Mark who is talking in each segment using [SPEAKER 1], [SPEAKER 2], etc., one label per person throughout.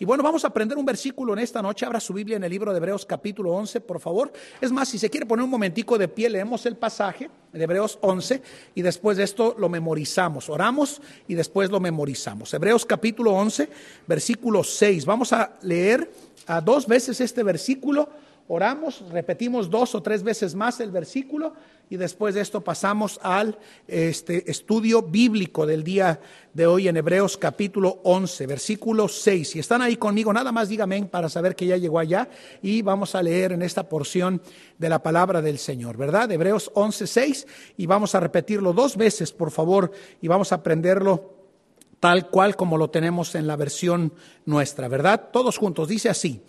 [SPEAKER 1] Y bueno, vamos a aprender un versículo en esta noche. Abra su Biblia en el libro de Hebreos capítulo 11, por favor. Es más, si se quiere poner un momentico de pie, leemos el pasaje de Hebreos 11 y después de esto lo memorizamos. Oramos y después lo memorizamos. Hebreos capítulo 11, versículo 6. Vamos a leer a dos veces este versículo oramos, repetimos dos o tres veces más el versículo y después de esto pasamos al este, estudio bíblico del día de hoy en Hebreos capítulo 11, versículo 6. Si están ahí conmigo, nada más díganme para saber que ya llegó allá y vamos a leer en esta porción de la palabra del Señor, ¿verdad? Hebreos 11, 6 y vamos a repetirlo dos veces, por favor, y vamos a aprenderlo tal cual como lo tenemos en la versión nuestra, ¿verdad? Todos juntos, dice así.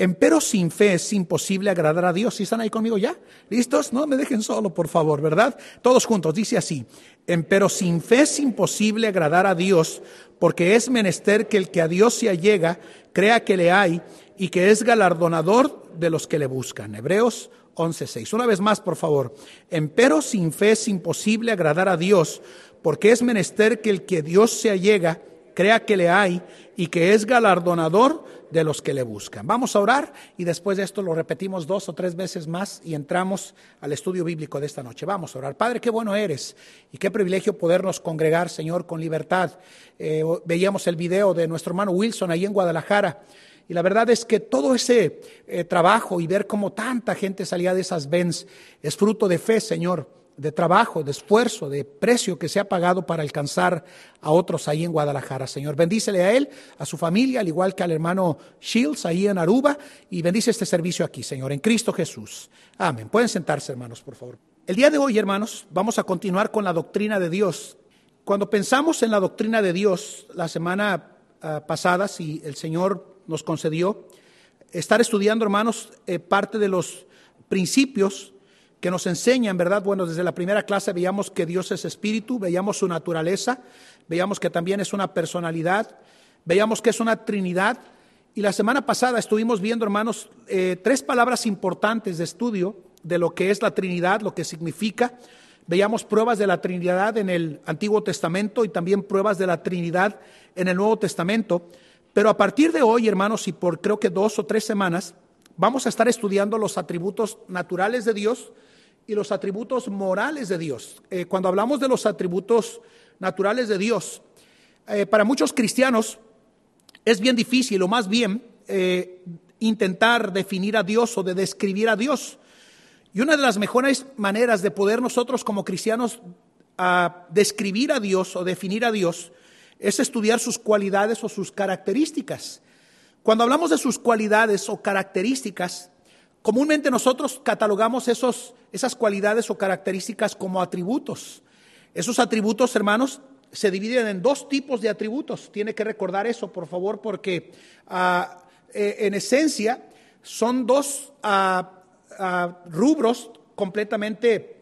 [SPEAKER 1] Empero sin fe es imposible agradar a Dios. ¿Sí están ahí conmigo ya? ¿Listos? No me dejen solo, por favor, ¿verdad? Todos juntos, dice así. Empero sin fe es imposible agradar a Dios, porque es menester que el que a Dios se allega crea que le hay y que es galardonador de los que le buscan. Hebreos 11:6. Una vez más, por favor. Empero sin fe es imposible agradar a Dios, porque es menester que el que a Dios se allega crea que le hay y que es galardonador de los que le buscan. Vamos a orar y después de esto lo repetimos dos o tres veces más y entramos al estudio bíblico de esta noche. Vamos a orar. Padre, qué bueno eres y qué privilegio podernos congregar, Señor, con libertad. Eh, veíamos el video de nuestro hermano Wilson ahí en Guadalajara. Y la verdad es que todo ese eh, trabajo y ver cómo tanta gente salía de esas Benz es fruto de fe, Señor de trabajo, de esfuerzo, de precio que se ha pagado para alcanzar a otros ahí en Guadalajara. Señor, bendícele a él, a su familia, al igual que al hermano Shields ahí en Aruba, y bendice este servicio aquí, Señor, en Cristo Jesús. Amén. Pueden sentarse, hermanos, por favor. El día de hoy, hermanos, vamos a continuar con la doctrina de Dios. Cuando pensamos en la doctrina de Dios, la semana ah, pasada, si el Señor nos concedió, estar estudiando, hermanos, eh, parte de los principios que nos enseñan, ¿verdad? Bueno, desde la primera clase veíamos que Dios es espíritu, veíamos su naturaleza, veíamos que también es una personalidad, veíamos que es una trinidad. Y la semana pasada estuvimos viendo, hermanos, eh, tres palabras importantes de estudio de lo que es la Trinidad, lo que significa. Veíamos pruebas de la Trinidad en el Antiguo Testamento y también pruebas de la Trinidad en el Nuevo Testamento. Pero a partir de hoy, hermanos, y por creo que dos o tres semanas, vamos a estar estudiando los atributos naturales de Dios y los atributos morales de Dios. Eh, cuando hablamos de los atributos naturales de Dios, eh, para muchos cristianos es bien difícil o más bien eh, intentar definir a Dios o de describir a Dios. Y una de las mejores maneras de poder nosotros como cristianos a describir a Dios o definir a Dios es estudiar sus cualidades o sus características. Cuando hablamos de sus cualidades o características, Comúnmente nosotros catalogamos esos, esas cualidades o características como atributos. Esos atributos, hermanos, se dividen en dos tipos de atributos. Tiene que recordar eso, por favor, porque ah, eh, en esencia son dos ah, ah, rubros completamente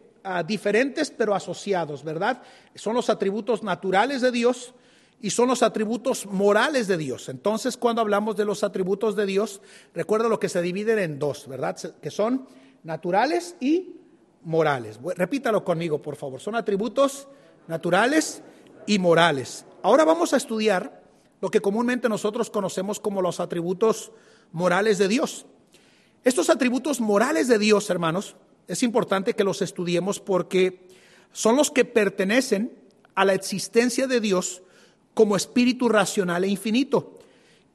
[SPEAKER 1] diferentes, pero asociados, ¿verdad? Son los atributos naturales de Dios y son los atributos morales de Dios. Entonces, cuando hablamos de los atributos de Dios, recuerda lo que se dividen en dos, ¿verdad? Que son naturales y morales. Repítalo conmigo, por favor. Son atributos naturales y morales. Ahora vamos a estudiar lo que comúnmente nosotros conocemos como los atributos morales de Dios. Estos atributos morales de Dios, hermanos, es importante que los estudiemos porque son los que pertenecen a la existencia de Dios como espíritu racional e infinito.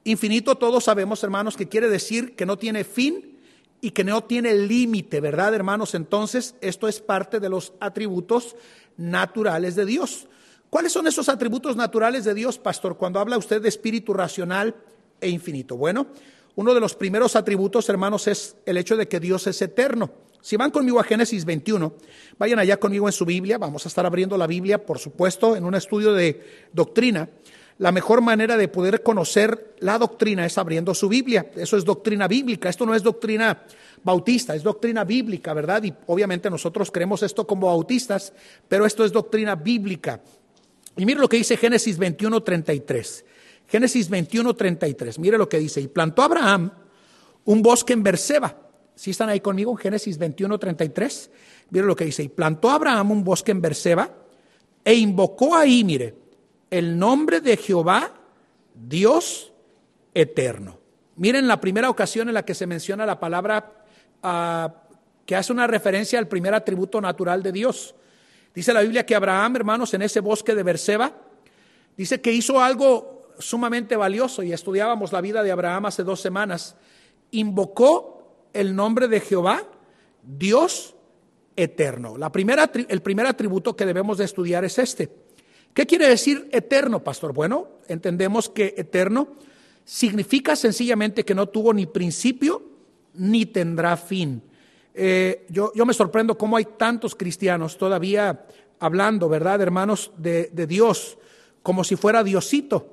[SPEAKER 1] Infinito todos sabemos, hermanos, que quiere decir que no tiene fin y que no tiene límite, ¿verdad, hermanos? Entonces, esto es parte de los atributos naturales de Dios. ¿Cuáles son esos atributos naturales de Dios, pastor, cuando habla usted de espíritu racional e infinito? Bueno, uno de los primeros atributos, hermanos, es el hecho de que Dios es eterno. Si van conmigo a Génesis 21, vayan allá conmigo en su Biblia, vamos a estar abriendo la Biblia, por supuesto, en un estudio de doctrina. La mejor manera de poder conocer la doctrina es abriendo su Biblia. Eso es doctrina bíblica, esto no es doctrina bautista, es doctrina bíblica, ¿verdad? Y obviamente nosotros creemos esto como bautistas, pero esto es doctrina bíblica. Y mire lo que dice Génesis 21, 33. Génesis 21, 33. Mire lo que dice. Y plantó Abraham un bosque en Berseba si están ahí conmigo en Génesis 21, 33? Miren lo que dice. Y plantó Abraham un bosque en Berseba e invocó ahí, mire, el nombre de Jehová, Dios eterno. Miren la primera ocasión en la que se menciona la palabra uh, que hace una referencia al primer atributo natural de Dios. Dice la Biblia que Abraham, hermanos, en ese bosque de Berseba, dice que hizo algo sumamente valioso y estudiábamos la vida de Abraham hace dos semanas. Invocó el nombre de Jehová, Dios eterno. La primera, el primer atributo que debemos de estudiar es este. ¿Qué quiere decir eterno, pastor? Bueno, entendemos que eterno significa sencillamente que no tuvo ni principio ni tendrá fin. Eh, yo, yo, me sorprendo cómo hay tantos cristianos todavía hablando, ¿verdad, hermanos, de, Dios como si fuera Diosito?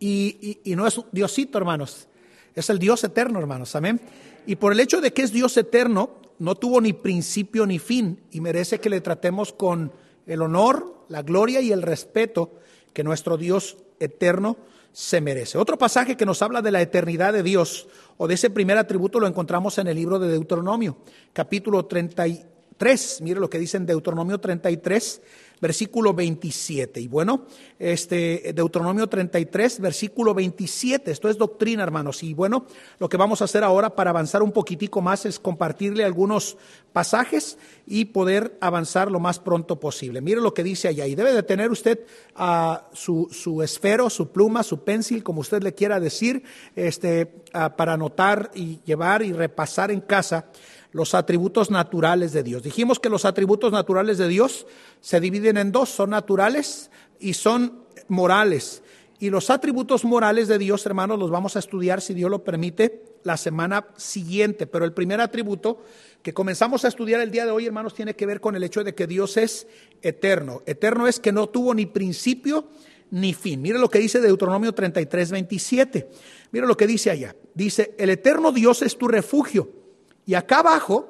[SPEAKER 1] Y, y, no es Diosito, hermanos, es el Dios eterno, hermanos, amén. Y por el hecho de que es Dios eterno, no tuvo ni principio ni fin y merece que le tratemos con el honor, la gloria y el respeto que nuestro Dios eterno se merece. Otro pasaje que nos habla de la eternidad de Dios o de ese primer atributo lo encontramos en el libro de Deuteronomio, capítulo 33. Mire lo que dice en Deuteronomio 33, versículo 27. Y bueno, este Deuteronomio 33, versículo 27. Esto es doctrina, hermanos. Y bueno, lo que vamos a hacer ahora para avanzar un poquitico más es compartirle algunos pasajes y poder avanzar lo más pronto posible. Mire lo que dice allá. Y debe de tener usted uh, su, su, esfero, su pluma, su pencil, como usted le quiera decir, este, uh, para anotar y llevar y repasar en casa los atributos naturales de Dios. Dijimos que los atributos naturales de Dios se dividen en dos, son naturales y son morales. Y los atributos morales de Dios, hermanos, los vamos a estudiar, si Dios lo permite, la semana siguiente. Pero el primer atributo que comenzamos a estudiar el día de hoy, hermanos, tiene que ver con el hecho de que Dios es eterno. Eterno es que no tuvo ni principio ni fin. Mire lo que dice Deuteronomio 33, 27. Mire lo que dice allá. Dice, el eterno Dios es tu refugio y acá abajo,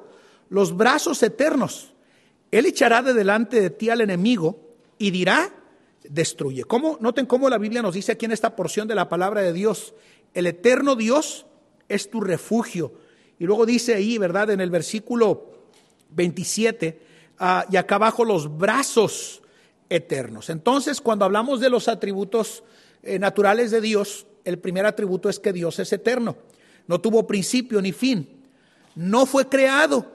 [SPEAKER 1] los brazos eternos. Él echará de delante de ti al enemigo y dirá, destruye. ¿Cómo? Noten cómo la Biblia nos dice aquí en esta porción de la palabra de Dios, el eterno Dios es tu refugio. Y luego dice ahí, ¿verdad? En el versículo 27, ah, y acá abajo los brazos eternos. Entonces, cuando hablamos de los atributos eh, naturales de Dios, el primer atributo es que Dios es eterno. No tuvo principio ni fin no fue creado.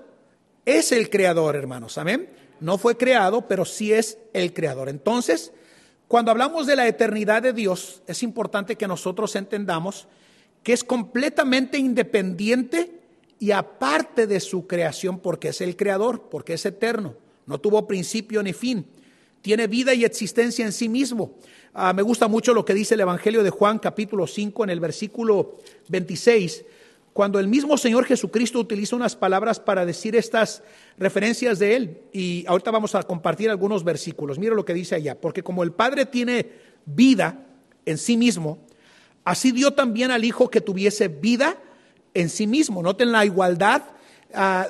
[SPEAKER 1] Es el creador, hermanos. Amén. No fue creado, pero sí es el creador. Entonces, cuando hablamos de la eternidad de Dios, es importante que nosotros entendamos que es completamente independiente y aparte de su creación, porque es el creador, porque es eterno. No tuvo principio ni fin. Tiene vida y existencia en sí mismo. Ah, me gusta mucho lo que dice el Evangelio de Juan capítulo 5 en el versículo 26 cuando el mismo Señor Jesucristo utiliza unas palabras para decir estas referencias de Él. Y ahorita vamos a compartir algunos versículos. Mira lo que dice allá. Porque como el Padre tiene vida en sí mismo, así dio también al Hijo que tuviese vida en sí mismo. Noten la igualdad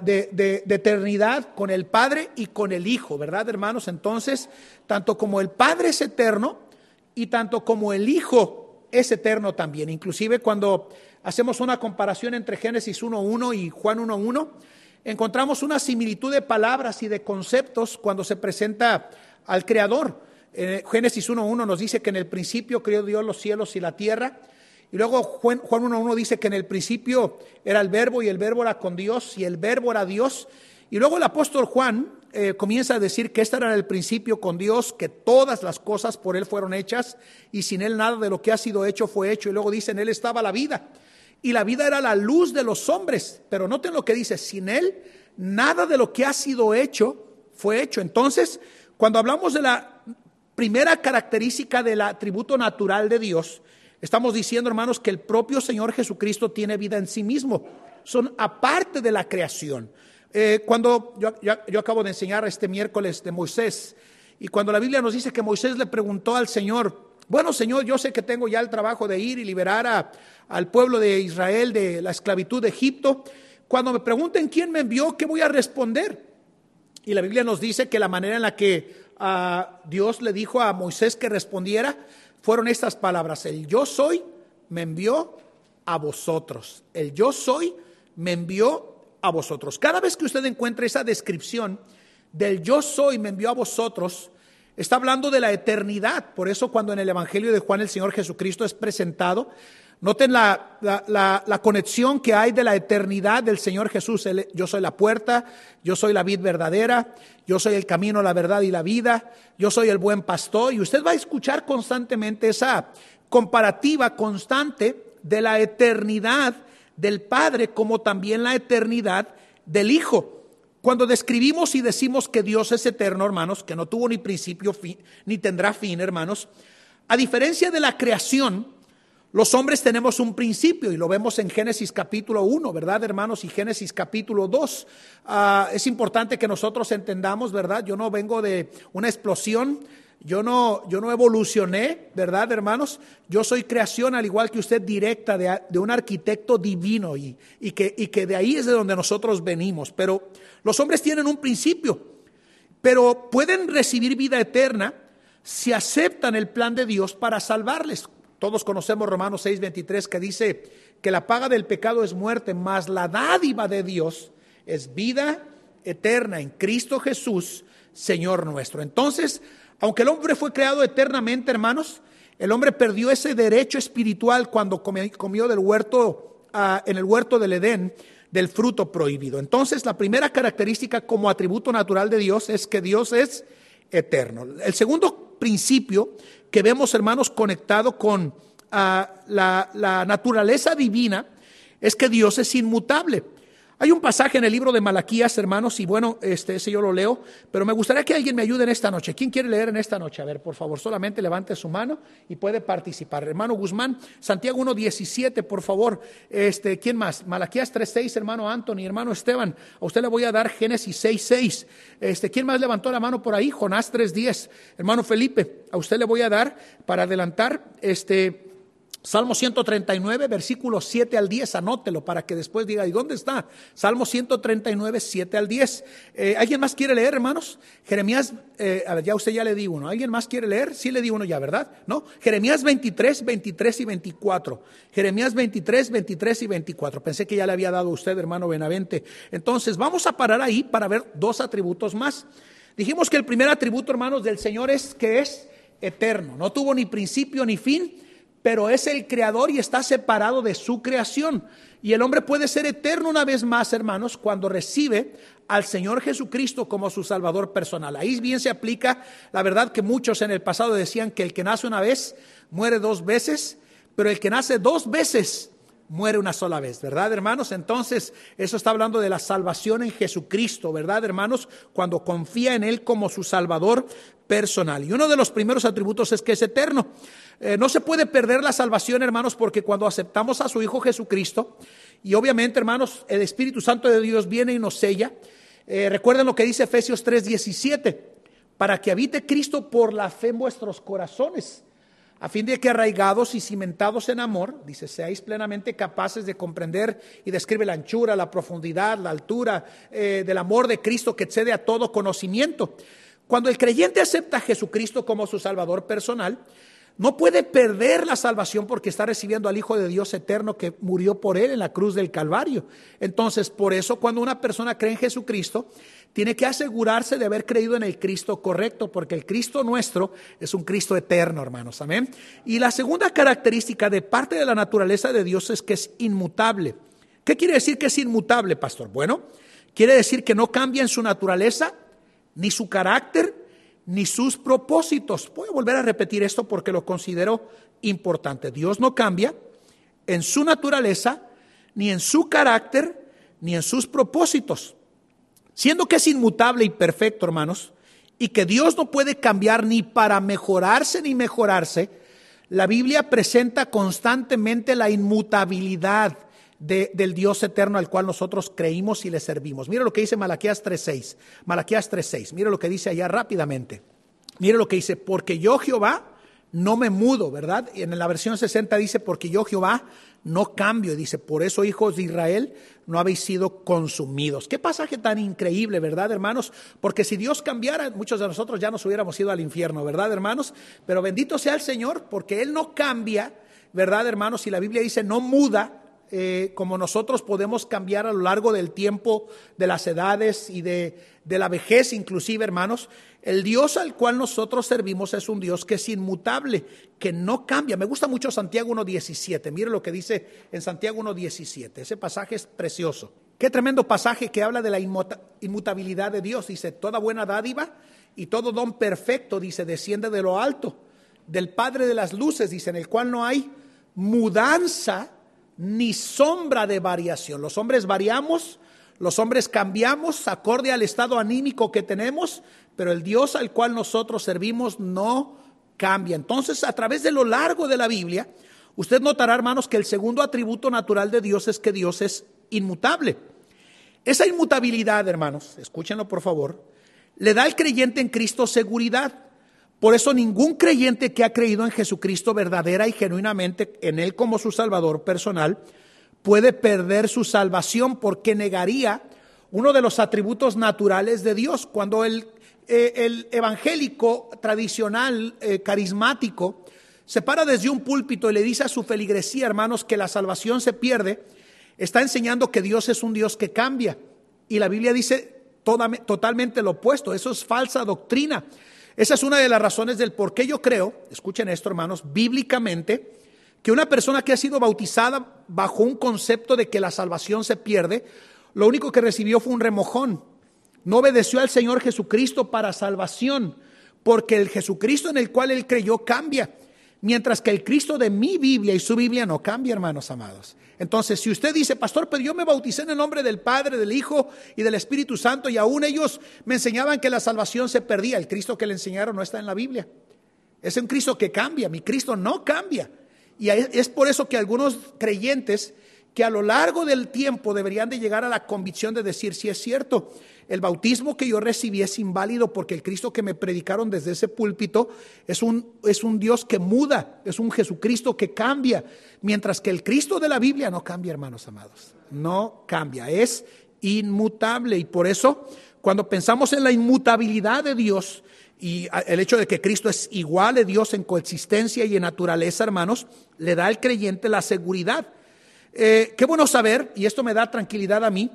[SPEAKER 1] de, de, de eternidad con el Padre y con el Hijo, ¿verdad, hermanos? Entonces, tanto como el Padre es eterno y tanto como el Hijo es eterno también. Inclusive cuando hacemos una comparación entre Génesis 1.1 y Juan 1.1, encontramos una similitud de palabras y de conceptos cuando se presenta al Creador. Génesis 1.1 nos dice que en el principio creó Dios los cielos y la tierra. Y luego Juan 1.1 dice que en el principio era el verbo y el verbo era con Dios y el verbo era Dios. Y luego el apóstol Juan eh, comienza a decir que este era el principio con Dios, que todas las cosas por Él fueron hechas y sin Él nada de lo que ha sido hecho fue hecho. Y luego dice, en Él estaba la vida y la vida era la luz de los hombres. Pero noten lo que dice, sin Él nada de lo que ha sido hecho fue hecho. Entonces, cuando hablamos de la primera característica del atributo natural de Dios, estamos diciendo, hermanos, que el propio Señor Jesucristo tiene vida en sí mismo. Son aparte de la creación. Eh, cuando yo, yo acabo de enseñar este miércoles de Moisés, y cuando la Biblia nos dice que Moisés le preguntó al Señor, bueno, Señor, yo sé que tengo ya el trabajo de ir y liberar a, al pueblo de Israel de la esclavitud de Egipto. Cuando me pregunten quién me envió, ¿qué voy a responder? Y la Biblia nos dice que la manera en la que uh, Dios le dijo a Moisés que respondiera fueron estas palabras. El yo soy me envió a vosotros. El yo soy me envió a vosotros. Cada vez que usted encuentre esa descripción del yo soy me envió a vosotros, Está hablando de la eternidad. Por eso cuando en el Evangelio de Juan el Señor Jesucristo es presentado, Noten la, la, conexión que hay de la eternidad del Señor Jesús. yo soy la puerta, yo soy la vid verdadera, yo soy el camino, la verdad y la vida, yo soy el buen pastor. Y usted va a escuchar constantemente esa comparativa constante de la eternidad del Padre como también la eternidad del Hijo. Cuando describimos y decimos que Dios es eterno, hermanos, que no tuvo ni principio ni tendrá fin, hermanos, a diferencia de la creación, los hombres tenemos un principio y lo vemos en Génesis capítulo 1, ¿verdad, hermanos? Y Génesis capítulo 2. Ah, es importante que nosotros entendamos, ¿verdad? Yo no vengo de una explosión, yo no, yo no evolucioné, ¿verdad, hermanos? Yo soy creación, al igual que usted, directa de, un arquitecto divino y, y, que, y que de ahí es de donde nosotros venimos. Pero los hombres tienen un principio, pero pueden recibir vida eterna si aceptan el plan de Dios para salvarles. Todos conocemos Romanos 6:23 que dice que la paga del pecado es muerte, mas la dádiva de Dios es vida eterna en Cristo Jesús, Señor nuestro. Entonces, aunque el hombre fue creado eternamente, hermanos, el hombre perdió ese derecho espiritual cuando comió del huerto, ah, en el huerto del Edén, del fruto prohibido. Entonces, la primera característica como atributo natural de Dios es que Dios es eterno. El segundo principio que vemos, hermanos, conectado con ah, la, la naturaleza divina es que Dios es inmutable. Hay un pasaje en el libro de Malaquías, hermanos, y bueno, este, ese yo lo leo, pero me gustaría que alguien me ayude en esta noche. ¿Quién quiere leer en esta noche? A ver, por favor, solamente levante su mano y puede participar. Hermano Guzmán, Santiago 1.17, por favor. Este, ¿Quién más? Malaquías 3.6, hermano Anthony, hermano Esteban. A usted le voy a dar Génesis 6.6. Este, ¿Quién más levantó la mano por ahí? Jonás 3.10. Hermano Felipe, a usted le voy a dar para adelantar este Salmo 139, versículos 7 al 10, anótelo para que después diga, ¿y dónde está? Salmo 139, 7 al 10. Eh, ¿Alguien más quiere leer, hermanos? Jeremías, eh, a ver, ya usted ya le di uno. ¿Alguien más quiere leer? Sí le di uno ya, ¿verdad? ¿No? Jeremías 23, 23 y 24. Jeremías 23, 23 y 24. Pensé que ya le había dado a usted, hermano Benavente. Entonces, vamos a parar ahí para ver dos atributos más. Dijimos que el primer atributo, hermanos, del Señor es que es eterno. No tuvo ni principio ni fin pero es el creador y está separado de su creación. Y el hombre puede ser eterno una vez más, hermanos, cuando recibe al Señor Jesucristo como su Salvador personal. Ahí bien se aplica la verdad que muchos en el pasado decían que el que nace una vez muere dos veces, pero el que nace dos veces muere una sola vez, ¿verdad, hermanos? Entonces, eso está hablando de la salvación en Jesucristo, ¿verdad, hermanos? Cuando confía en Él como su Salvador personal. Y uno de los primeros atributos es que es eterno. Eh, no se puede perder la salvación, hermanos, porque cuando aceptamos a su Hijo Jesucristo, y obviamente, hermanos, el Espíritu Santo de Dios viene y nos sella. Eh, recuerden lo que dice Efesios 3:17, para que habite Cristo por la fe en vuestros corazones a fin de que arraigados y cimentados en amor, dice, seáis plenamente capaces de comprender y describe la anchura, la profundidad, la altura eh, del amor de Cristo que excede a todo conocimiento. Cuando el creyente acepta a Jesucristo como su Salvador personal, no puede perder la salvación porque está recibiendo al Hijo de Dios eterno que murió por él en la cruz del Calvario. Entonces, por eso cuando una persona cree en Jesucristo, tiene que asegurarse de haber creído en el Cristo correcto, porque el Cristo nuestro es un Cristo eterno, hermanos. Amén. Y la segunda característica de parte de la naturaleza de Dios es que es inmutable. ¿Qué quiere decir que es inmutable, pastor? Bueno, quiere decir que no cambia en su naturaleza, ni su carácter, ni sus propósitos. Voy a volver a repetir esto porque lo considero importante. Dios no cambia en su naturaleza, ni en su carácter, ni en sus propósitos. Siendo que es inmutable y perfecto, hermanos, y que Dios no puede cambiar ni para mejorarse ni mejorarse, la Biblia presenta constantemente la inmutabilidad del Dios eterno al cual nosotros creímos y le servimos. Mira lo que dice Malaquías 3.6. Malaquías 3.6. Mira lo que dice allá rápidamente. Mira lo que dice, porque yo Jehová no me mudo, ¿verdad? En la versión 60 dice, porque yo Jehová no cambio. Y dice, por eso hijos de Israel no habéis sido consumidos. Qué pasaje tan increíble, ¿verdad, hermanos? Porque si Dios cambiara, muchos de nosotros ya nos hubiéramos ido al infierno, ¿verdad, hermanos? Pero bendito sea el Señor, porque Él no cambia, ¿verdad, hermanos? Y la Biblia dice, no muda, eh, como nosotros podemos cambiar a lo largo del tiempo, de las edades y de, de la vejez inclusive, hermanos, el Dios al cual nosotros servimos es un Dios que es inmutable, que no cambia. Me gusta mucho Santiago 1.17. Mire lo que dice en Santiago 1.17. Ese pasaje es precioso. Qué tremendo pasaje que habla de la inmutabilidad de Dios. Dice, toda buena dádiva y todo don perfecto, dice, desciende de lo alto, del Padre de las luces, dice, en el cual no hay mudanza ni sombra de variación. Los hombres variamos, los hombres cambiamos acorde al estado anímico que tenemos, pero el Dios al cual nosotros servimos no cambia. Entonces, a través de lo largo de la Biblia, usted notará, hermanos, que el segundo atributo natural de Dios es que Dios es inmutable. Esa inmutabilidad, hermanos, escúchenlo por favor, le da al creyente en Cristo seguridad. Por eso ningún creyente que ha creído en Jesucristo verdadera y genuinamente en Él como su Salvador personal puede perder su salvación porque negaría uno de los atributos naturales de Dios. Cuando el, eh, el evangélico tradicional, eh, carismático, se para desde un púlpito y le dice a su feligresía, hermanos, que la salvación se pierde, está enseñando que Dios es un Dios que cambia. Y la Biblia dice totalmente lo opuesto, eso es falsa doctrina. Esa es una de las razones del por qué yo creo, escuchen esto hermanos, bíblicamente, que una persona que ha sido bautizada bajo un concepto de que la salvación se pierde, lo único que recibió fue un remojón. No obedeció al Señor Jesucristo para salvación, porque el Jesucristo en el cual él creyó cambia. Mientras que el Cristo de mi Biblia y su Biblia no cambia, hermanos amados. Entonces, si usted dice, pastor, pero yo me bauticé en el nombre del Padre, del Hijo y del Espíritu Santo, y aún ellos me enseñaban que la salvación se perdía, el Cristo que le enseñaron no está en la Biblia. Es un Cristo que cambia, mi Cristo no cambia. Y es por eso que algunos creyentes que a lo largo del tiempo deberían de llegar a la convicción de decir, si es cierto, el bautismo que yo recibí es inválido porque el Cristo que me predicaron desde ese púlpito es un, es un Dios que muda, es un Jesucristo que cambia, mientras que el Cristo de la Biblia no cambia, hermanos amados, no cambia, es inmutable y por eso cuando pensamos en la inmutabilidad de Dios, y el hecho de que Cristo es igual de Dios en coexistencia y en naturaleza, hermanos, le da al creyente la seguridad. Eh, qué bueno saber, y esto me da tranquilidad a mí,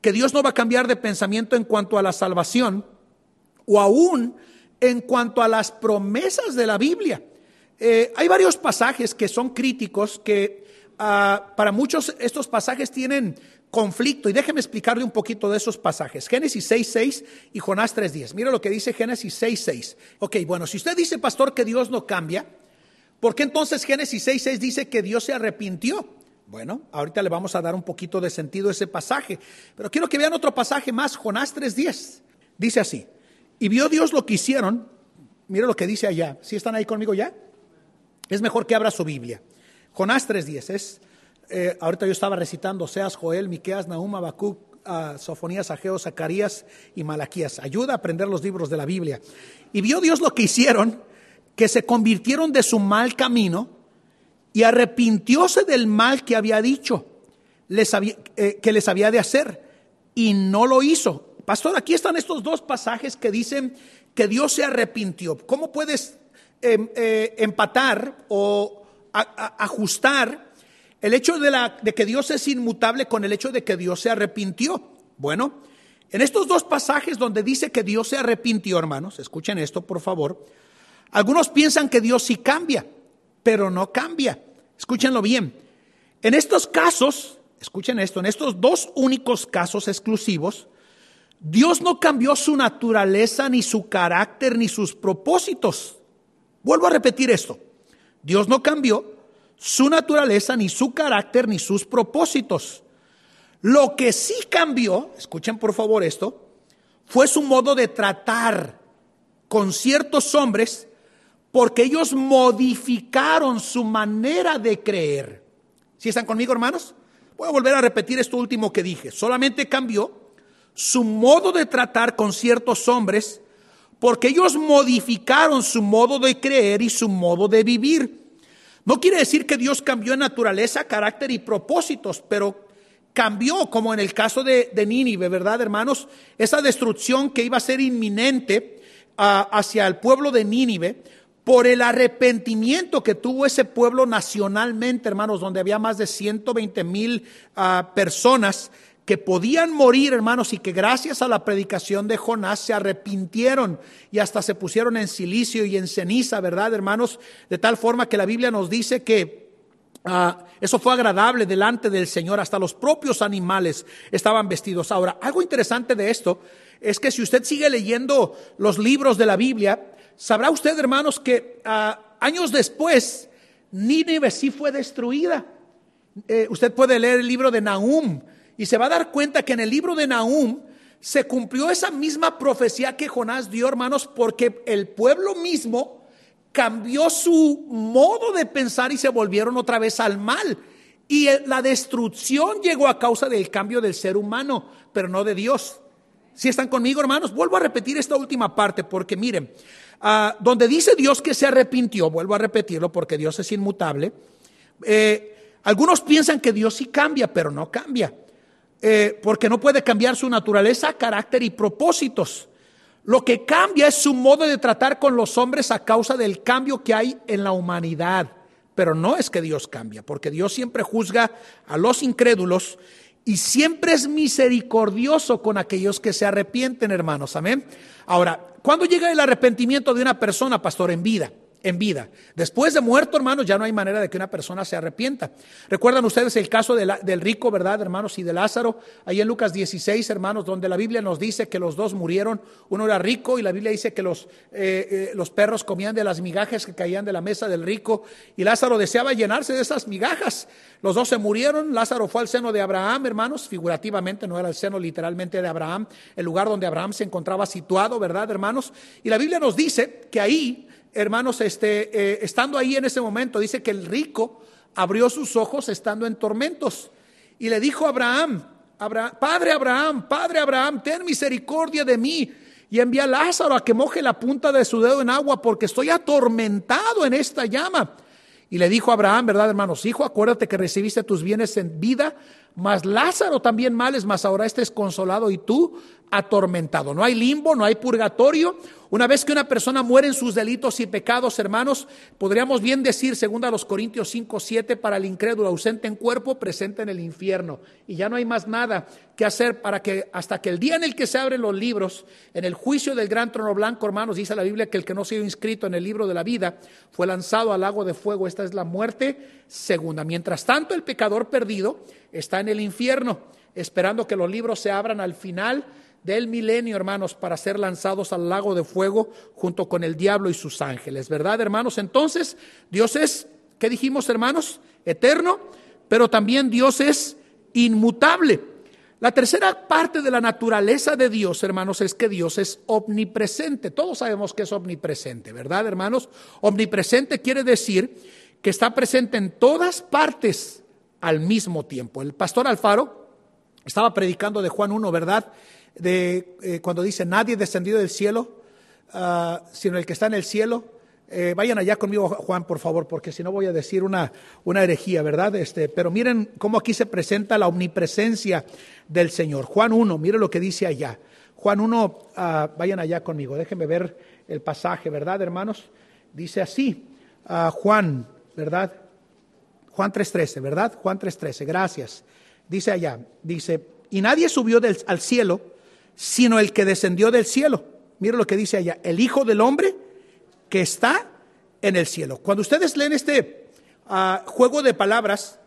[SPEAKER 1] que Dios no va a cambiar de pensamiento en cuanto a la salvación o aún en cuanto a las promesas de la Biblia. Eh, hay varios pasajes que son críticos, que ah, para muchos estos pasajes tienen conflicto. Y déjeme explicarle un poquito de esos pasajes. Génesis 6.6 y Jonás 3.10. Mira lo que dice Génesis 6.6. Ok, bueno, si usted dice, pastor, que Dios no cambia, ¿por qué entonces Génesis 6.6 dice que Dios se arrepintió? Bueno, ahorita le vamos a dar un poquito de sentido a ese pasaje, pero quiero que vean otro pasaje más, Jonás 3.10. Dice así, y vio Dios lo que hicieron, mira lo que dice allá, ¿sí están ahí conmigo ya? Es mejor que abra su Biblia. Jonás 3.10 es, eh, ahorita yo estaba recitando Seas, Joel, Miqueas, Nahum, Habacuc, uh, Sofonías, Ageo, Zacarías y Malaquías. Ayuda a aprender los libros de la Biblia. Y vio Dios lo que hicieron, que se convirtieron de su mal camino y arrepintióse del mal que había dicho les eh, que les había de hacer y no lo hizo. Pastor, aquí están estos dos pasajes que dicen que Dios se arrepintió. ¿Cómo puedes em, eh, empatar o ajustar el hecho de, la, de que Dios es inmutable con el hecho de que Dios se arrepintió? Bueno, en estos dos pasajes donde dice que Dios se arrepintió, hermanos, escuchen esto por favor, algunos piensan que Dios sí cambia pero no cambia. Escúchenlo bien. En estos casos, escuchen esto, en estos dos únicos casos exclusivos, Dios no cambió su naturaleza, ni su carácter, ni sus propósitos. Vuelvo a repetir esto. Dios no cambió su naturaleza, ni su carácter, ni sus propósitos. Lo que sí cambió, escuchen por favor esto, fue su modo de tratar con ciertos hombres porque ellos modificaron su manera de creer. ¿Sí están conmigo, hermanos? Voy a volver a repetir esto último que dije. Solamente cambió su modo de tratar con ciertos hombres porque ellos modificaron su modo de creer y su modo de vivir. No quiere decir que Dios cambió en naturaleza, carácter y propósitos, pero cambió, como en el caso de, Nínive, ¿verdad, hermanos? Esa destrucción que iba a ser inminente ah, hacia el pueblo de Nínive por el arrepentimiento que tuvo ese pueblo nacionalmente, hermanos, donde había más de 120 mil ah, personas que podían morir, hermanos, y que gracias a la predicación de Jonás se arrepintieron y hasta se pusieron en silicio y en ceniza, ¿verdad, hermanos? De tal forma que la Biblia nos dice que ah, eso fue agradable delante del Señor, hasta los propios animales estaban vestidos. Ahora, algo interesante de esto es que si usted sigue leyendo los libros de la Biblia, Sabrá usted, hermanos, que ah, años después Nínive sí fue destruida. Eh, usted puede leer el libro de Nahum y se va a dar cuenta que en el libro de Nahum se cumplió esa misma profecía que Jonás dio, hermanos, porque el pueblo mismo cambió su modo de pensar y se volvieron otra vez al mal. Y la destrucción llegó a causa del cambio del ser humano, pero no de Dios. Si están conmigo, hermanos, vuelvo a repetir esta última parte porque miren, Ah, donde dice Dios que se arrepintió, vuelvo a repetirlo porque Dios es inmutable, eh, algunos piensan que Dios sí cambia, pero no cambia, eh, porque no puede cambiar su naturaleza, carácter y propósitos. Lo que cambia es su modo de tratar con los hombres a causa del cambio que hay en la humanidad. Pero no es que Dios cambia, porque Dios siempre juzga a los incrédulos y siempre es misericordioso con aquellos que se arrepienten, hermanos. Amén. Ahora, ¿cuándo llega el arrepentimiento de una persona, pastor? En vida en vida. Después de muerto, hermanos, ya no hay manera de que una persona se arrepienta. Recuerdan ustedes el caso del rico, ¿verdad, hermanos? Y de Lázaro, ahí en Lucas 16, hermanos, donde la Biblia nos dice que los dos murieron. Uno era rico y la Biblia dice que los, eh, eh, los perros comían de las migajas que caían de la mesa del rico y Lázaro deseaba llenarse de esas migajas. Los dos se murieron. Lázaro fue al seno de Abraham, hermanos, figurativamente, no era el seno literalmente de Abraham, el lugar donde Abraham se encontraba situado, ¿verdad, hermanos? Y la Biblia nos dice que ahí hermanos, este, eh, estando ahí en ese momento, dice que el rico abrió sus ojos estando en tormentos y le dijo a Abraham, Padre Abraham, Padre Abraham, ten misericordia de mí y envía a Lázaro a que moje la punta de su dedo en agua porque estoy atormentado en esta llama. Y le dijo a Abraham, ¿verdad, hermanos? Hijo, acuérdate que recibiste tus bienes en vida, mas Lázaro también males, mas ahora estés consolado y tú atormentado. No hay limbo, no hay purgatorio. Una vez que una persona muere en sus delitos y pecados, hermanos, podríamos bien decir, según a los Corintios 5, 7, para el incrédulo ausente en cuerpo, presente en el infierno. Y ya no hay más nada que hacer para que hasta que el día en el que se abren los libros, en el juicio del gran trono blanco, hermanos, dice la Biblia que el que no ha sido inscrito en el libro de la vida fue lanzado al lago de fuego. Esta es la muerte segunda. Mientras tanto, el pecador perdido está en el infierno, esperando que los libros se abran al final del milenio, hermanos, para ser lanzados al lago de fuego junto con el diablo y sus ángeles, ¿verdad, hermanos? Entonces, Dios es, ¿qué dijimos, hermanos? Eterno, pero también Dios es inmutable. La tercera parte de la naturaleza de Dios, hermanos, es que Dios es omnipresente. Todos sabemos que es omnipresente, ¿verdad, hermanos? Omnipresente quiere decir que está presente en todas partes al mismo tiempo. El pastor Alfaro estaba predicando de Juan 1, ¿verdad? de eh, cuando dice nadie descendido del cielo, ah, sino el que está en el cielo. Eh, vayan allá conmigo, Juan, por favor, porque si no voy a decir una, una herejía, ¿verdad? Este, pero miren cómo aquí se presenta la omnipresencia del Señor. Juan 1, miren lo que dice allá. Juan 1, ah, vayan allá conmigo, déjenme ver el pasaje, ¿verdad, hermanos? Dice así, uh, Juan, ¿verdad? Juan 3.13, ¿verdad? Juan 3.13, gracias. Dice allá, dice, y nadie subió del, al cielo sino el que descendió del cielo. Mira lo que dice allá, el Hijo del Hombre que está en el cielo. Cuando ustedes leen este ah, juego de palabras,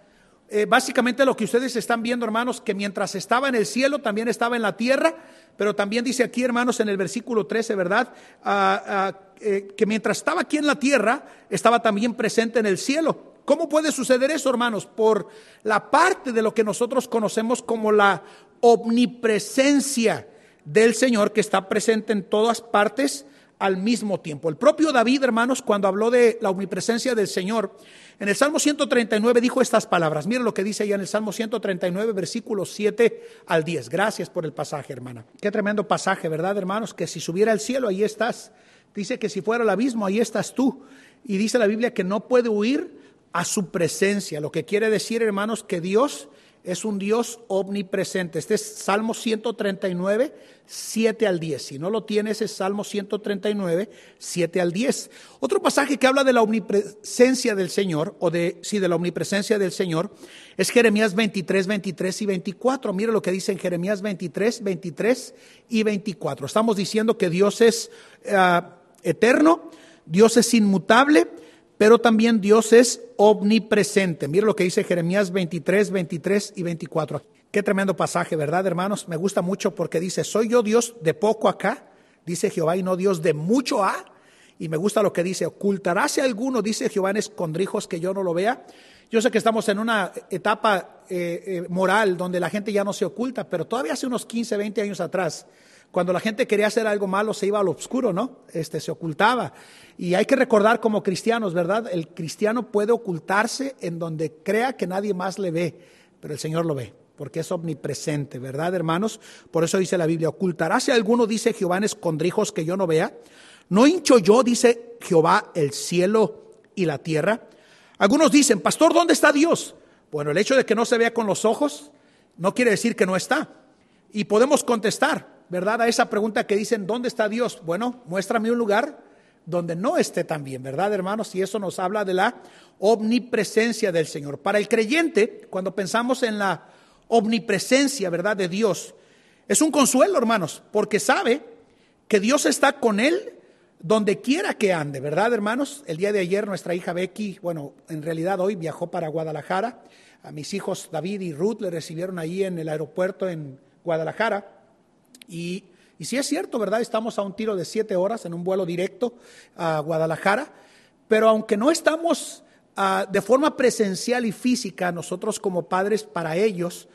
[SPEAKER 1] eh, básicamente lo que ustedes están viendo, hermanos, que mientras estaba en el cielo, también estaba en la tierra, pero también dice aquí, hermanos, en el versículo 13, ¿verdad? Ah, ah, eh, que mientras estaba aquí en la tierra, estaba también presente en el cielo. ¿Cómo puede suceder eso, hermanos? Por la parte de lo que nosotros conocemos como la omnipresencia del Señor que está presente en todas partes al mismo tiempo. El propio David, hermanos, cuando habló de la omnipresencia del Señor, en el Salmo 139 dijo estas palabras. Miren lo que dice allá en el Salmo 139, versículos 7 al 10. Gracias por el pasaje, hermana. Qué tremendo pasaje, ¿verdad, hermanos? Que si subiera al cielo, ahí estás. Dice que si fuera al abismo, ahí estás tú. Y dice la Biblia que no puede huir a su presencia. Lo que quiere decir, hermanos, que Dios es un Dios omnipresente. Este es Salmo 139, 7 al 10. Si no lo tienes, es Salmo 139, 7 al 10. Otro pasaje que habla de la omnipresencia del Señor, o de, sí, de la omnipresencia del Señor, es Jeremías 23, 23 y 24. Mira lo que dice en Jeremías 23, 23 y 24. Estamos diciendo que Dios es ah, eterno, Dios es inmutable, pero también Dios es omnipresente. Mira lo que dice Jeremías 23, 23 y 24. Qué tremendo pasaje, ¿verdad, hermanos? Me gusta mucho porque dice, soy yo Dios de poco acá, dice Jehová, y no Dios de mucho a. Y me gusta lo que dice, ocultaráse alguno, dice Jehová, en escondrijos que yo no lo vea. Yo sé que estamos en una etapa eh, eh, moral donde la gente ya no se oculta, pero todavía hace unos 15, 20 años atrás, cuando la gente quería hacer algo malo, se iba al oscuro, ¿no? Este, se ocultaba. Y hay que recordar como cristianos, ¿verdad? El cristiano puede ocultarse en donde crea que nadie más le ve, pero el Señor lo ve, porque es omnipresente, ¿verdad, hermanos? Por eso dice la Biblia, ocultará si alguno dice Jehová escondrijos que yo no vea. No hincho yo, dice Jehová, el cielo y la tierra. Algunos dicen, pastor, ¿dónde está Dios? Bueno, el hecho de que no se vea con los ojos no quiere decir que no está. Y podemos contestar, ¿verdad? A esa pregunta que dicen, ¿dónde está Dios? Bueno, muéstrame un lugar donde no esté también, ¿verdad, hermanos? Y eso nos habla de la omnipresencia del Señor. Para el creyente, cuando pensamos en la omnipresencia, ¿verdad?, de Dios, es un consuelo, hermanos, porque sabe que Dios está con él donde quiera que ande, ¿verdad, hermanos? El día de ayer nuestra hija Becky, bueno, en realidad hoy viajó para Guadalajara. A mis hijos David y Ruth le recibieron ahí en el aeropuerto en Guadalajara. Y, y sí es cierto, ¿verdad? Estamos a un tiro de siete horas en un vuelo directo a Guadalajara, pero aunque no estamos ah, de forma presencial y física, nosotros como padres para ellos,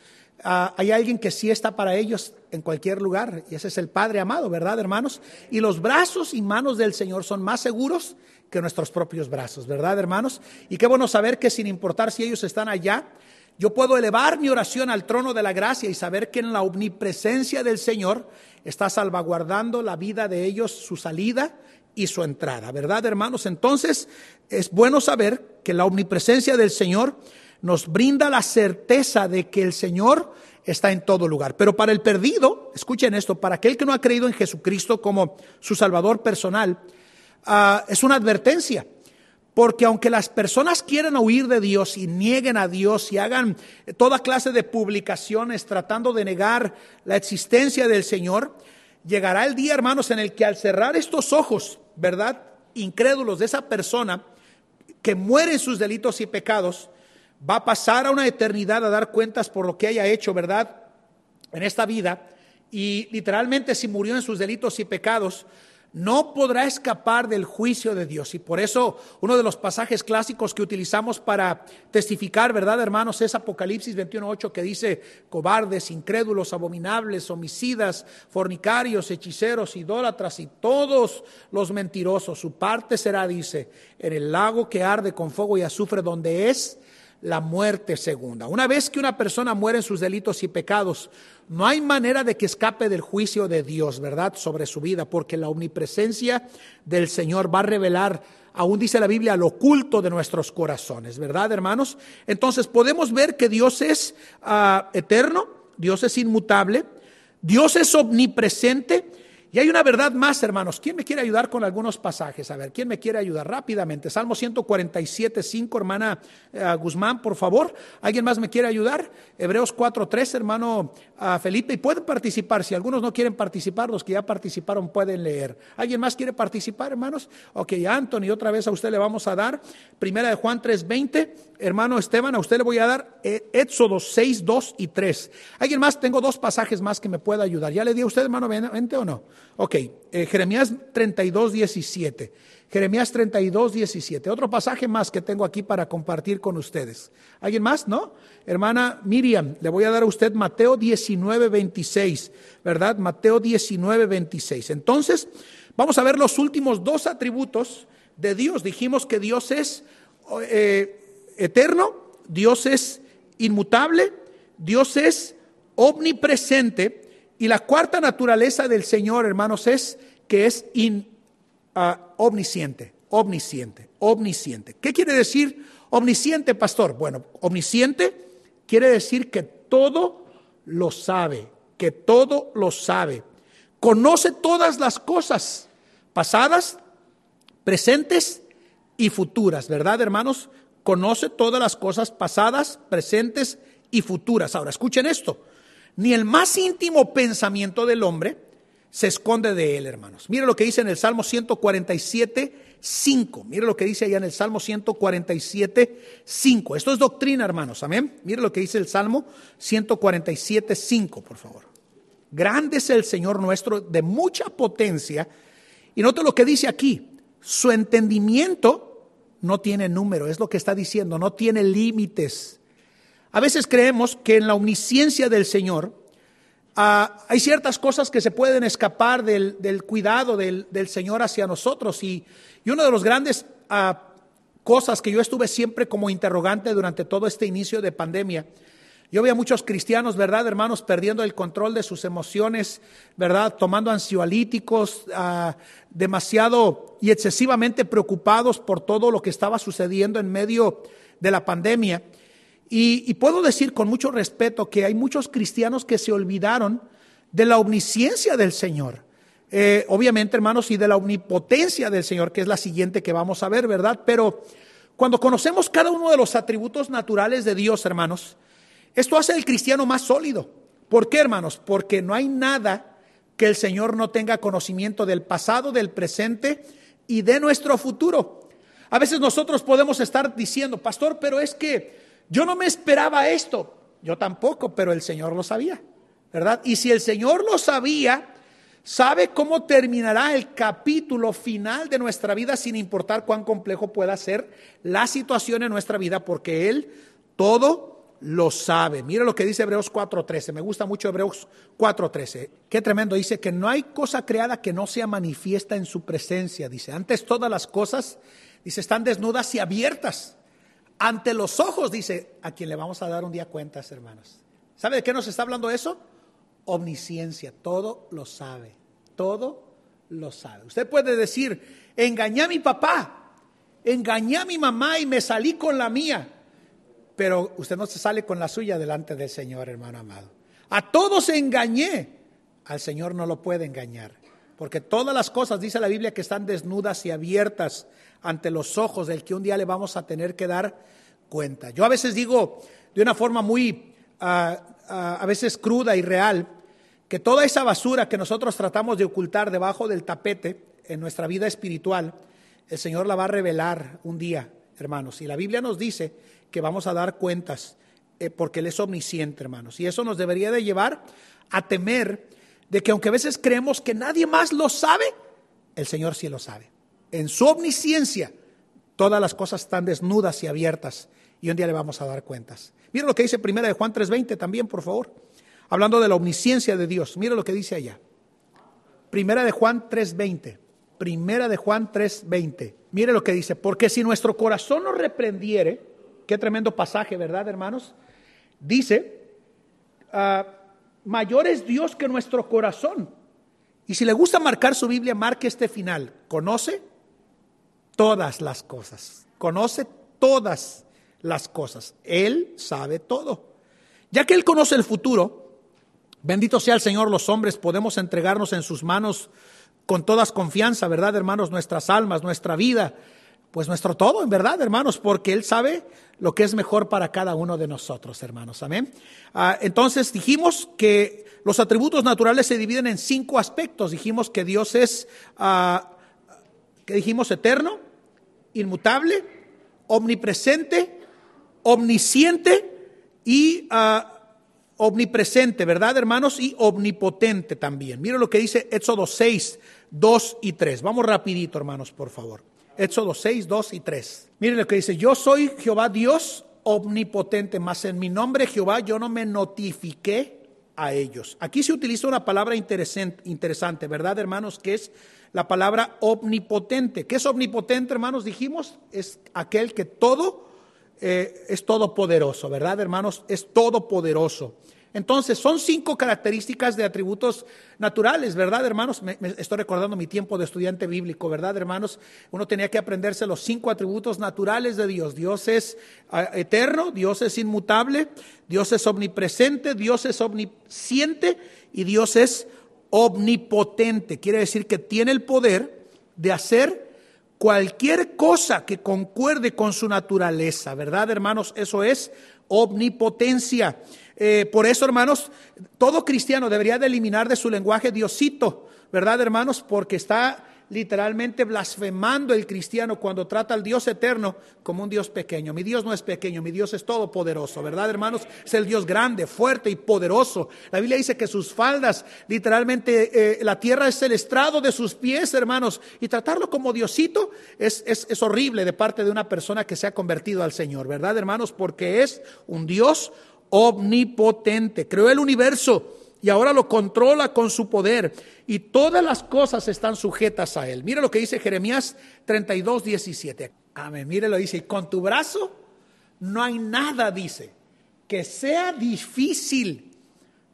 [SPEAKER 1] ah, hay alguien que sí está para ellos en cualquier lugar, y ese es el Padre amado, ¿verdad, hermanos? Y los brazos y manos del Señor son más seguros que nuestros propios brazos, ¿verdad, hermanos? Y qué bueno saber que sin importar si ellos están allá, yo puedo elevar mi oración al trono de la gracia y saber que en la omnipresencia del Señor está salvaguardando la vida de ellos, su salida y su entrada, ¿verdad, hermanos? Entonces, es bueno saber que la omnipresencia del Señor nos brinda la certeza de que el Señor está en todo lugar. Pero para el perdido, escuchen esto, para aquel que no ha creído en Jesucristo como su Salvador personal, ah, es una advertencia. Porque aunque las personas quieran huir de Dios y nieguen a Dios y hagan toda clase de publicaciones tratando de negar la existencia del Señor, llegará el día, hermanos, en el que al cerrar estos ojos, ¿verdad? Incrédulos de esa persona que muere en sus delitos y pecados, va a pasar a una eternidad a dar cuentas por lo que haya hecho, ¿verdad? En esta vida. Y literalmente si murió en sus delitos y pecados, no podrá escapar del juicio de Dios. Y por eso uno de los pasajes clásicos que utilizamos para testificar, ¿verdad, hermanos? Es Apocalipsis 21.8 que dice, cobardes, incrédulos, abominables, homicidas, fornicarios, hechiceros, idólatras y todos los mentirosos. Su parte será, dice, en el lago que arde con fuego y azufre, donde es la muerte segunda. Una vez que una persona muere en sus delitos y pecados, no hay manera de que escape del juicio de Dios, ¿verdad?, sobre su vida, porque la omnipresencia del Señor va a revelar, aún dice la Biblia, lo oculto de nuestros corazones, ¿verdad, hermanos? Entonces podemos ver que Dios es ah, eterno, Dios es inmutable, Dios es omnipresente y hay una verdad más, hermanos. ¿Quién me quiere ayudar con algunos pasajes? A ver, ¿quién me quiere ayudar rápidamente? Salmo 147, 5, hermana eh, Guzmán, por favor. ¿Alguien más me quiere ayudar? Hebreos 4, 3, hermano Felipe. Y pueden participar. Si algunos no quieren participar, los que ya participaron pueden leer. ¿Alguien más quiere participar, hermanos? Ok, Anthony, otra vez a usted le vamos a dar. Primera de Juan 3, 20. Hermano Esteban, a usted le voy a dar eh, Éxodo 6, 2 y 3. ¿Alguien más? Tengo dos pasajes más que me pueda ayudar. ¿Ya le di a usted, hermano, vente o no? Ok, eh, Jeremías 32, 17. Jeremías 32, 17. Otro pasaje más que tengo aquí para compartir con ustedes. ¿Alguien más? ¿No? Hermana Miriam, le voy a dar a usted Mateo 19, 26, ¿verdad? Mateo 19, 26. Entonces, vamos a ver los últimos dos atributos de Dios. Dijimos que Dios es eh, eterno, Dios es inmutable, Dios es omnipresente y la cuarta naturaleza del Señor, hermanos, es que es ah, omnisciente, omnisciente, omnisciente. ¿Qué quiere decir omnisciente, pastor? Bueno, omnisciente quiere decir que todo lo sabe, que todo lo sabe. Conoce todas las cosas, pasadas, presentes y futuras, ¿verdad, hermanos? Conoce todas las cosas pasadas, presentes y futuras. Ahora, escuchen esto. Ni el más íntimo pensamiento del hombre se esconde de él, hermanos. Mire lo que dice en el Salmo 147, 5. Mire lo que dice allá en el Salmo 147, 5. Esto es doctrina, hermanos. Amén. Mire lo que dice el Salmo 147, 5, por favor. Grande es el Señor nuestro, de mucha potencia. Y note lo que dice aquí. Su entendimiento no tiene número, es lo que está diciendo, no tiene límites. A veces creemos que en la omnisciencia del Señor ah, hay ciertas cosas que se pueden escapar del, cuidado del, Señor hacia nosotros. Y, y una de las grandes ah, cosas que yo estuve siempre como interrogante durante todo este inicio de pandemia yo veo a muchos cristianos, ¿verdad, hermanos, perdiendo el control de sus emociones, ¿verdad? Tomando ansiolíticos, ah, demasiado y excesivamente preocupados por todo lo que estaba sucediendo en medio de la pandemia. Y, puedo decir con mucho respeto que hay muchos cristianos que se olvidaron de la omnisciencia del Señor. Eh, obviamente, hermanos, y de la omnipotencia del Señor, que es la siguiente que vamos a ver, ¿verdad? Pero cuando conocemos cada uno de los atributos naturales de Dios, hermanos, esto hace al cristiano más sólido. ¿Por qué, hermanos? Porque no hay nada que el Señor no tenga conocimiento del pasado, del presente y de nuestro futuro. A veces nosotros podemos estar diciendo, pastor, pero es que yo no me esperaba esto. Yo tampoco, pero el Señor lo sabía, ¿verdad? Y si el Señor lo sabía, sabe cómo terminará el capítulo final de nuestra vida sin importar cuán complejo pueda ser la situación en nuestra vida, porque Él todo lo sabe. Mira lo que dice Hebreos 4.13. Me gusta mucho Hebreos 4.13. Qué tremendo. Dice que no hay cosa creada que no sea manifiesta en su presencia. Dice, antes todas las cosas, dice, están desnudas y abiertas. Ante los ojos, dice, a quien le vamos a dar un día cuentas, hermanos. ¿Sabe de qué nos está hablando eso? Omnisciencia. Todo lo sabe. Todo lo sabe. Usted puede decir, engañé a mi papá, engañé a mi mamá y me salí con la mía pero usted no se sale con la suya delante del Señor, hermano amado. A todos engañé, al Señor no lo puede engañar, porque todas las cosas, dice la Biblia, que están desnudas y abiertas ante los ojos del que un día le vamos a tener que dar cuenta. Yo a veces digo de una forma muy, ah, ah, a veces cruda y real, que toda esa basura que nosotros tratamos de ocultar debajo del tapete en nuestra vida espiritual, el Señor la va a revelar un día, hermanos. Y la Biblia nos dice que vamos a dar cuentas, eh, porque Él es omnisciente, hermanos. Y eso nos debería de llevar a temer de que aunque a veces creemos que nadie más lo sabe, el Señor sí lo sabe. En su omnisciencia, todas las cosas están desnudas y abiertas, y un día le vamos a dar cuentas. Mira lo que dice Primera de Juan 3.20 también, por favor. Hablando de la omnisciencia de Dios. Mira lo que dice allá. Primera de Juan 3.20. Primera de Juan 3.20. Mire lo que dice. Porque si nuestro corazón nos reprendiere, Qué tremendo pasaje, ¿verdad, hermanos? Dice, ah, mayor es Dios que nuestro corazón. Y si le gusta marcar su Biblia, marque este final. Conoce todas las cosas. Conoce todas las cosas. Él sabe todo. Ya que Él conoce el futuro, bendito sea el Señor, los hombres podemos entregarnos en sus manos con todas confianza, ¿verdad, hermanos? Nuestras almas, nuestra vida, pues nuestro todo, en verdad, hermanos, porque Él sabe lo que es mejor para cada uno de nosotros, hermanos. Amén. Ah, entonces dijimos que los atributos naturales se dividen en cinco aspectos. Dijimos que Dios es, ah, que dijimos, eterno, inmutable, omnipresente, omnisciente y ah, omnipresente, ¿verdad, hermanos? Y omnipotente también. Miren lo que dice Éxodo 6, 2 y 3. Vamos rapidito, hermanos, por favor. Éxodo 6, 2 y 3. Miren lo que dice, yo soy Jehová Dios omnipotente, mas en mi nombre Jehová yo no me notifiqué a ellos. Aquí se utiliza una palabra interesante, ¿verdad, hermanos? Que es la palabra omnipotente. ¿Qué es omnipotente, hermanos? Dijimos, es aquel que todo eh, es todopoderoso, ¿verdad, hermanos? Es todopoderoso. Entonces, son cinco características de atributos naturales, ¿verdad, hermanos? Me, estoy recordando mi tiempo de estudiante bíblico, ¿verdad, hermanos? Uno tenía que aprenderse los cinco atributos naturales de Dios. Dios es ah, eterno, Dios es inmutable, Dios es omnipresente, Dios es omnisciente y Dios es omnipotente. Quiere decir que tiene el poder de hacer cualquier cosa que concuerde con su naturaleza, ¿verdad, hermanos? Eso es omnipotencia. Eh, por eso, hermanos, todo cristiano debería de eliminar de su lenguaje Diosito, ¿verdad, hermanos? Porque está literalmente blasfemando el cristiano cuando trata al Dios eterno como un Dios pequeño. Mi Dios no es pequeño, mi Dios es todopoderoso, ¿verdad, hermanos? Es el Dios grande, fuerte y poderoso. La Biblia dice que sus faldas, literalmente, eh, la tierra es el estrado de sus pies, hermanos. Y tratarlo como Diosito es, es, es horrible de parte de una persona que se ha convertido al Señor, ¿verdad, hermanos? Porque es un Dios omnipotente, creó el universo y ahora lo controla con su poder y todas las cosas están sujetas a él. Mire lo que dice Jeremías 32, 17. Amén, mire lo dice, y con tu brazo no hay nada, dice, que sea difícil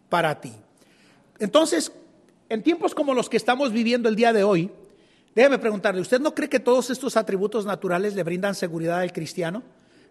[SPEAKER 1] para ti. Entonces, en tiempos como los que estamos viviendo el día de hoy, déjeme preguntarle, ¿usted no cree que todos estos atributos naturales le brindan seguridad al cristiano?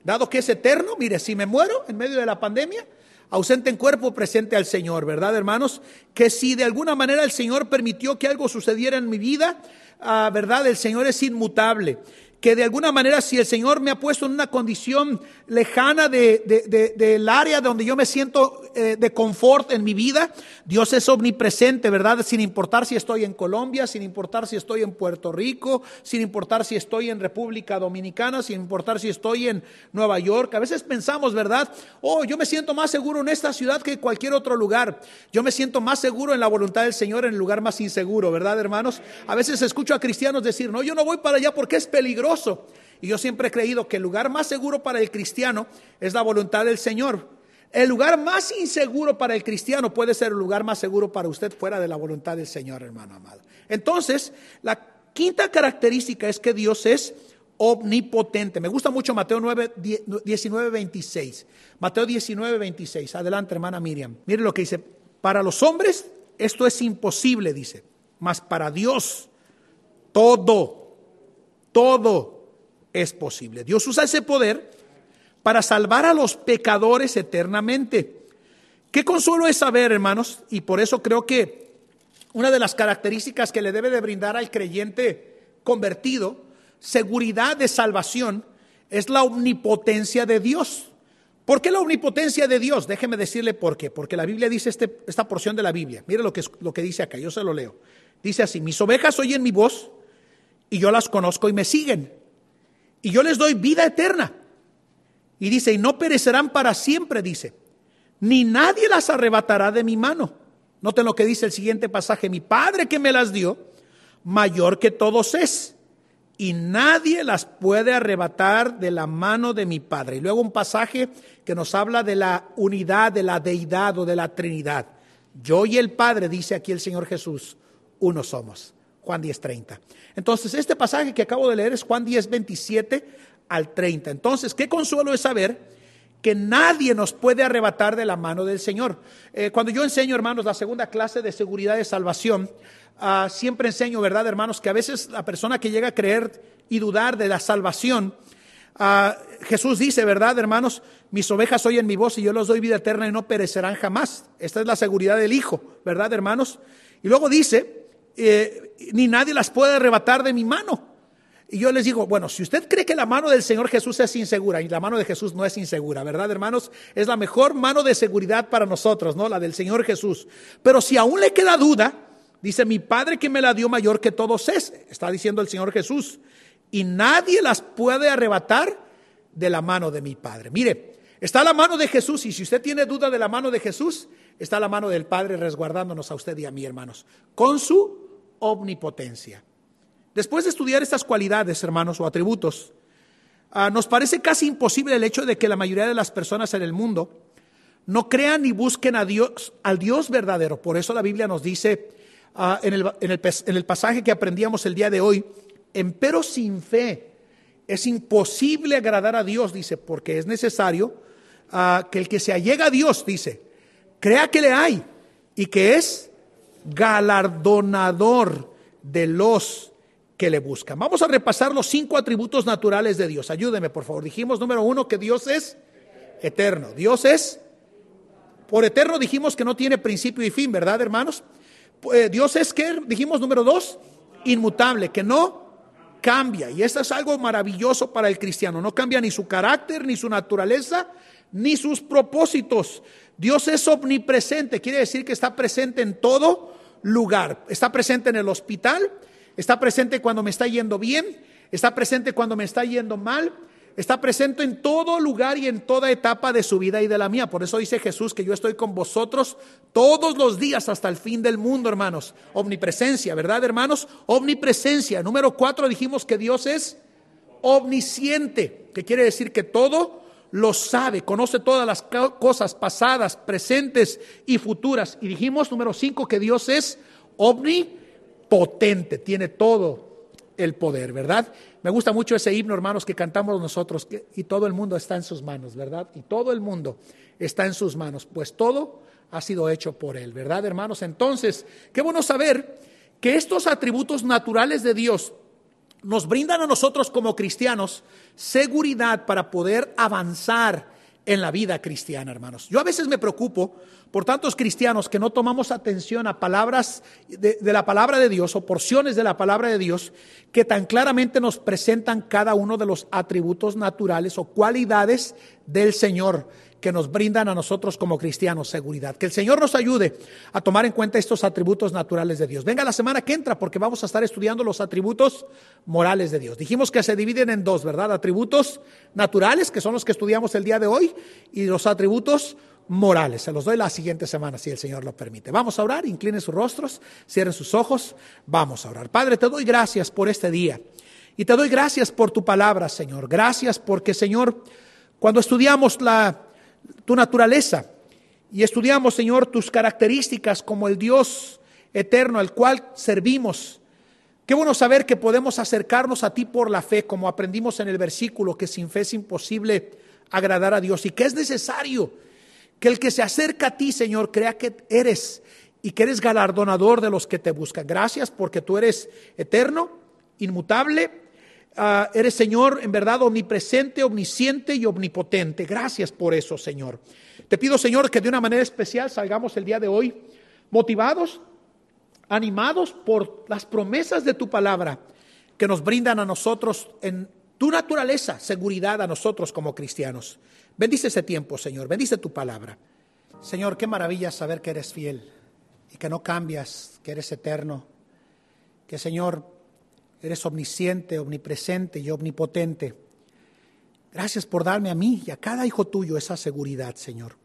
[SPEAKER 1] Dado que es eterno, mire, si me muero en medio de la pandemia, ausente en cuerpo, presente al Señor, ¿verdad, hermanos? Que si de alguna manera el Señor permitió que algo sucediera en mi vida, ah, ¿verdad? El Señor es inmutable que de alguna manera si el Señor me ha puesto en una condición lejana de, del área donde yo me siento eh, de confort en mi vida, Dios es omnipresente, ¿verdad? Sin importar si estoy en Colombia, sin importar si estoy en Puerto Rico, sin importar si estoy en República Dominicana, sin importar si estoy en Nueva York. A veces pensamos, ¿verdad? Oh, yo me siento más seguro en esta ciudad que en cualquier otro lugar. Yo me siento más seguro en la voluntad del Señor en el lugar más inseguro, ¿verdad, hermanos? A veces escucho a cristianos decir, no, yo no voy para allá porque es peligroso y yo siempre he creído que el lugar más seguro para el cristiano es la voluntad del Señor. El lugar más inseguro para el cristiano puede ser el lugar más seguro para usted fuera de la voluntad del Señor, hermano amado. Entonces, la quinta característica es que Dios es omnipotente. Me gusta mucho Mateo 9, 19, 26. Mateo 19, 26. Adelante, hermana Miriam. Mire lo que dice. Para los hombres esto es imposible, dice. Mas para Dios todo todo es posible. Dios usa ese poder para salvar a los pecadores eternamente. Qué consuelo es saber, hermanos, y por eso creo que una de las características que le debe de brindar al creyente convertido, seguridad de salvación, es la omnipotencia de Dios. ¿Por qué la omnipotencia de Dios? Déjeme decirle por qué. Porque la Biblia dice este, esta porción de la Biblia. Mire lo que, lo que dice acá, yo se lo leo. Dice así, mis ovejas oyen mi voz y yo las conozco y me siguen. Y yo les doy vida eterna. Y dice, y no perecerán para siempre, dice, ni nadie las arrebatará de mi mano. Noten lo que dice el siguiente pasaje, mi Padre que me las dio, mayor que todos es, y nadie las puede arrebatar de la mano de mi Padre. Y luego un pasaje que nos habla de la unidad, de la deidad o de la Trinidad. Yo y el Padre, dice aquí el Señor Jesús, uno somos. Juan 10:30. Entonces, este pasaje que acabo de leer es Juan 10, 27 al 30. Entonces, qué consuelo es saber que nadie nos puede arrebatar de la mano del Señor. Eh, cuando yo enseño, hermanos, la segunda clase de seguridad de salvación, ah, siempre enseño, ¿verdad, hermanos? Que a veces la persona que llega a creer y dudar de la salvación, ah, Jesús dice, ¿verdad, hermanos? Mis ovejas oyen mi voz y yo los doy vida eterna y no perecerán jamás. Esta es la seguridad del Hijo, ¿verdad, hermanos? Y luego dice, eh, ni nadie las puede arrebatar de mi mano. Y yo les digo, bueno, si usted cree que la mano del Señor Jesús es insegura, y la mano de Jesús no es insegura, ¿verdad, hermanos? Es la mejor mano de seguridad para nosotros, ¿no? La del Señor Jesús. Pero si aún le queda duda, dice, mi Padre que me la dio mayor que todos es, está diciendo el Señor Jesús, y nadie las puede arrebatar de la mano de mi Padre. Mire, está la mano de Jesús, y si usted tiene duda de la mano de Jesús, está la mano del Padre resguardándonos a usted y a mí, hermanos, con su omnipotencia. Después de estudiar estas cualidades, hermanos, o atributos, ah, nos parece casi imposible el hecho de que la mayoría de las personas en el mundo no crean ni busquen a Dios, al Dios verdadero. Por eso la Biblia nos dice ah, en, el, en, el, pasaje que aprendíamos el día de hoy, empero sin fe es imposible agradar a Dios, dice, porque es necesario ah, que el que se allega a Dios, dice, crea que le hay y que es galardonador de los que le buscan. Vamos a repasar los cinco atributos naturales de Dios. Ayúdeme, por favor. Dijimos, número uno, que Dios es eterno. Dios es, por eterno dijimos que no tiene principio y fin, ¿verdad, hermanos? Eh, Dios es que, dijimos, número dos, inmutable, que no cambia. Y esto es algo maravilloso para el cristiano. No cambia ni su carácter, ni su naturaleza, ni sus propósitos. Dios es omnipresente, quiere decir que está presente en todo lugar. Está presente en el hospital, está presente cuando me está yendo bien, está presente cuando me está yendo mal, está presente en todo lugar y en toda etapa de su vida y de la mía. Por eso dice Jesús que yo estoy con vosotros todos los días hasta el fin del mundo, hermanos. Omnipresencia, ¿verdad, hermanos? Omnipresencia. Número cuatro dijimos que Dios es omnisciente, que quiere decir que todo lo sabe, conoce todas las cosas pasadas, presentes y futuras. Y dijimos, número cinco, que Dios es omnipotente, tiene todo el poder, ¿verdad? Me gusta mucho ese himno, hermanos, que cantamos nosotros, y todo el mundo está en sus manos, ¿verdad? Y todo el mundo está en sus manos, pues todo ha sido hecho por Él, ¿verdad, hermanos? Entonces, qué bueno saber que estos atributos naturales de Dios nos brindan a nosotros como cristianos seguridad para poder avanzar en la vida cristiana, hermanos. Yo a veces me preocupo por tantos cristianos que no tomamos atención a palabras de, la palabra de Dios o porciones de la palabra de Dios que tan claramente nos presentan cada uno de los atributos naturales o cualidades del Señor que nos brindan a nosotros como cristianos seguridad. Que el Señor nos ayude a tomar en cuenta estos atributos naturales de Dios. Venga la semana que entra porque vamos a estar estudiando los atributos morales de Dios. Dijimos que se dividen en dos, ¿verdad? Atributos naturales, que son los que estudiamos el día de hoy, y los atributos morales. Se los doy la siguiente semana, si el Señor lo permite. Vamos a orar, inclinen sus rostros, cierren sus ojos, vamos a orar. Padre, te doy gracias por este día. Y te doy gracias por tu palabra, Señor. Gracias porque, Señor, cuando estudiamos la tu naturaleza y estudiamos, Señor, tus características como el Dios eterno al cual servimos. Qué bueno saber que podemos acercarnos a ti por la fe, como aprendimos en el versículo, que sin fe es imposible agradar a Dios y que es necesario que el que se acerca a ti, Señor, crea que eres y que eres galardonador de los que te buscan. Gracias porque tú eres eterno, inmutable, Ah, eres Señor en verdad omnipresente, omnisciente y omnipotente. Gracias por eso, Señor. Te pido, Señor, que de una manera especial salgamos el día de hoy motivados, animados por las promesas de tu palabra que nos brindan a nosotros en tu naturaleza, seguridad a nosotros como cristianos. Bendice ese tiempo, Señor. Bendice tu palabra. Señor, qué maravilla saber que eres fiel y que no cambias, que eres eterno. Que, Señor, Eres omnisciente, omnipresente y omnipotente. Gracias por darme a mí y a cada hijo tuyo esa seguridad, Señor.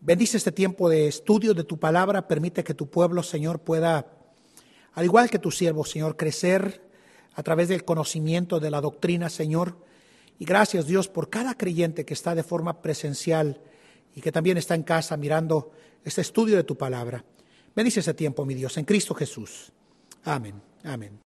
[SPEAKER 1] Bendice este tiempo de estudio de tu palabra. Permite que tu pueblo, Señor, pueda, al igual que tu siervo, Señor, crecer a través del conocimiento de la doctrina, Señor. Y gracias, Dios, por cada creyente que está de forma presencial y que también está en casa mirando este estudio de tu palabra. Bendice ese tiempo, mi Dios, en Cristo Jesús. Amén. Amén.